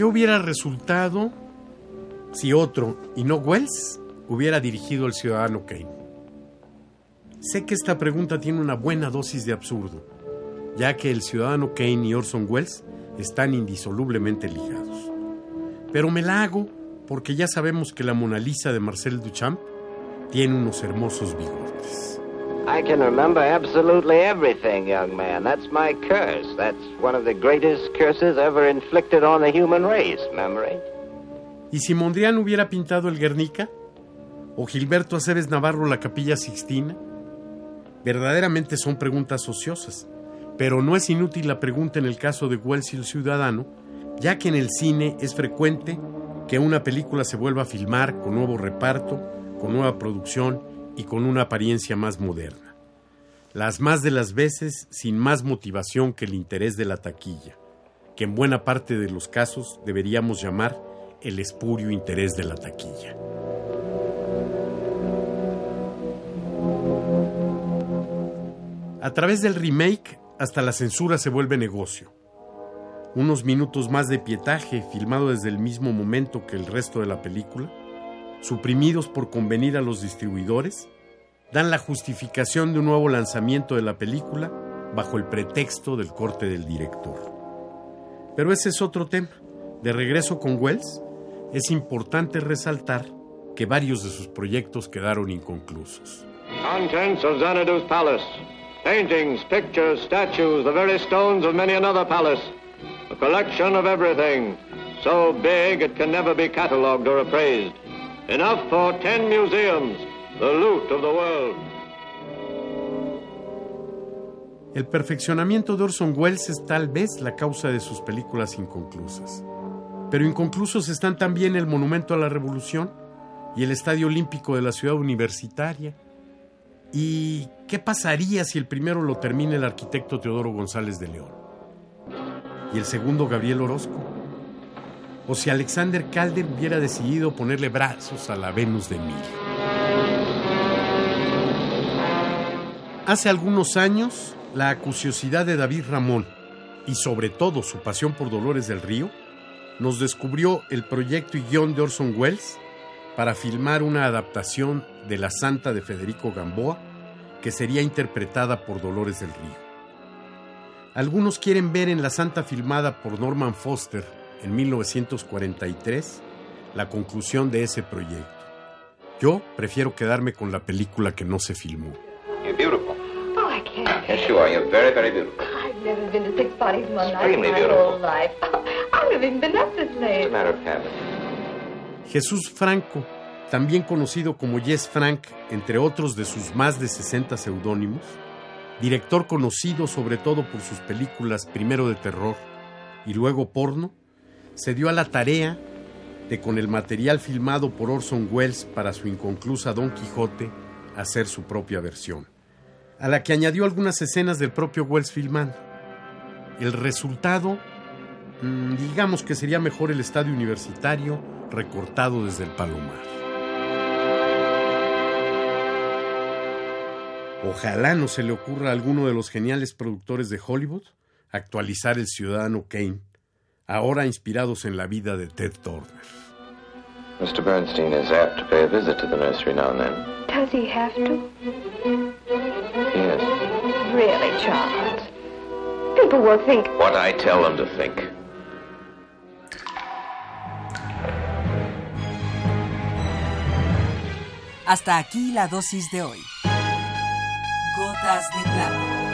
¿Qué hubiera resultado si otro, y no Wells, hubiera dirigido El Ciudadano Kane? Sé que esta pregunta tiene una buena dosis de absurdo, ya que El Ciudadano Kane y Orson Welles están indisolublemente ligados. Pero me la hago porque ya sabemos que la Mona Lisa de Marcel Duchamp tiene unos hermosos bigotes. I can remember absolutely everything, young man. That's my curse. That's one of the greatest curses ever inflicted on the human race, memory. ¿Y si Mondrian hubiera pintado el Guernica? ¿O Gilberto Aceves Navarro la Capilla Sixtina? Verdaderamente son preguntas ociosas, pero no es inútil la pregunta en el caso de Wells y el Ciudadano, ya que en el cine es frecuente que una película se vuelva a filmar con nuevo reparto, con nueva producción y con una apariencia más moderna. Las más de las veces sin más motivación que el interés de la taquilla, que en buena parte de los casos deberíamos llamar el espurio interés de la taquilla. A través del remake, hasta la censura se vuelve negocio. Unos minutos más de pietaje, filmado desde el mismo momento que el resto de la película, suprimidos por convenir a los distribuidores, dan la justificación de un nuevo lanzamiento de la película bajo el pretexto del corte del director. Pero ese es otro tema. De regreso con Wells, es importante resaltar que varios de sus proyectos quedaron inconclusos. Contents of Xanadu's palace. Paintings, pictures, statues, the very stones of many another palace. A collection of everything. So big it can never be catalogued or appraised. Enough for ten museums. The loot of the world. El perfeccionamiento de Orson Welles es tal vez la causa de sus películas inconclusas. Pero inconclusos están también el Monumento a la Revolución y el Estadio Olímpico de la Ciudad Universitaria. ¿Y qué pasaría si el primero lo termina el arquitecto Teodoro González de León? ¿Y el segundo Gabriel Orozco? ¿O si Alexander Calder hubiera decidido ponerle brazos a la Venus de Milo? Hace algunos años, la acuciosidad de David Ramón y sobre todo su pasión por Dolores del Río nos descubrió el proyecto y guion de Orson Welles para filmar una adaptación de La Santa de Federico Gamboa que sería interpretada por Dolores del Río. Algunos quieren ver en La Santa filmada por Norman Foster en 1943 la conclusión de ese proyecto. Yo prefiero quedarme con la película que no se filmó. You're beautiful. Oh, I can't. Yes, you are. You're very, very beautiful. I've never been to six parties in my life. Extremely my beautiful. whole life. I've never been up this late. the matter of habit? Jesús Franco, también conocido como Jess Frank, entre otros de sus más de 60 seudónimos, director conocido sobre todo por sus películas primero de terror y luego porno, se dio a la tarea de con el material filmado por Orson Welles para su inconclusa Don Quijote hacer su propia versión, a la que añadió algunas escenas del propio Welles filmando. El resultado, mm, digamos que sería mejor el estadio universitario recortado desde el Palomar. Ojalá no se le ocurra a alguno de los geniales productores de Hollywood actualizar el Ciudadano Kane, ahora inspirados en la vida de Ted Turner. Mr. Bernstein is apt to pay a visit to the nursery now and then. Does he have to? Yes. Really, Charles? People will think What I tell them to think. Hasta aquí la dosis de hoy. Gotas de plata.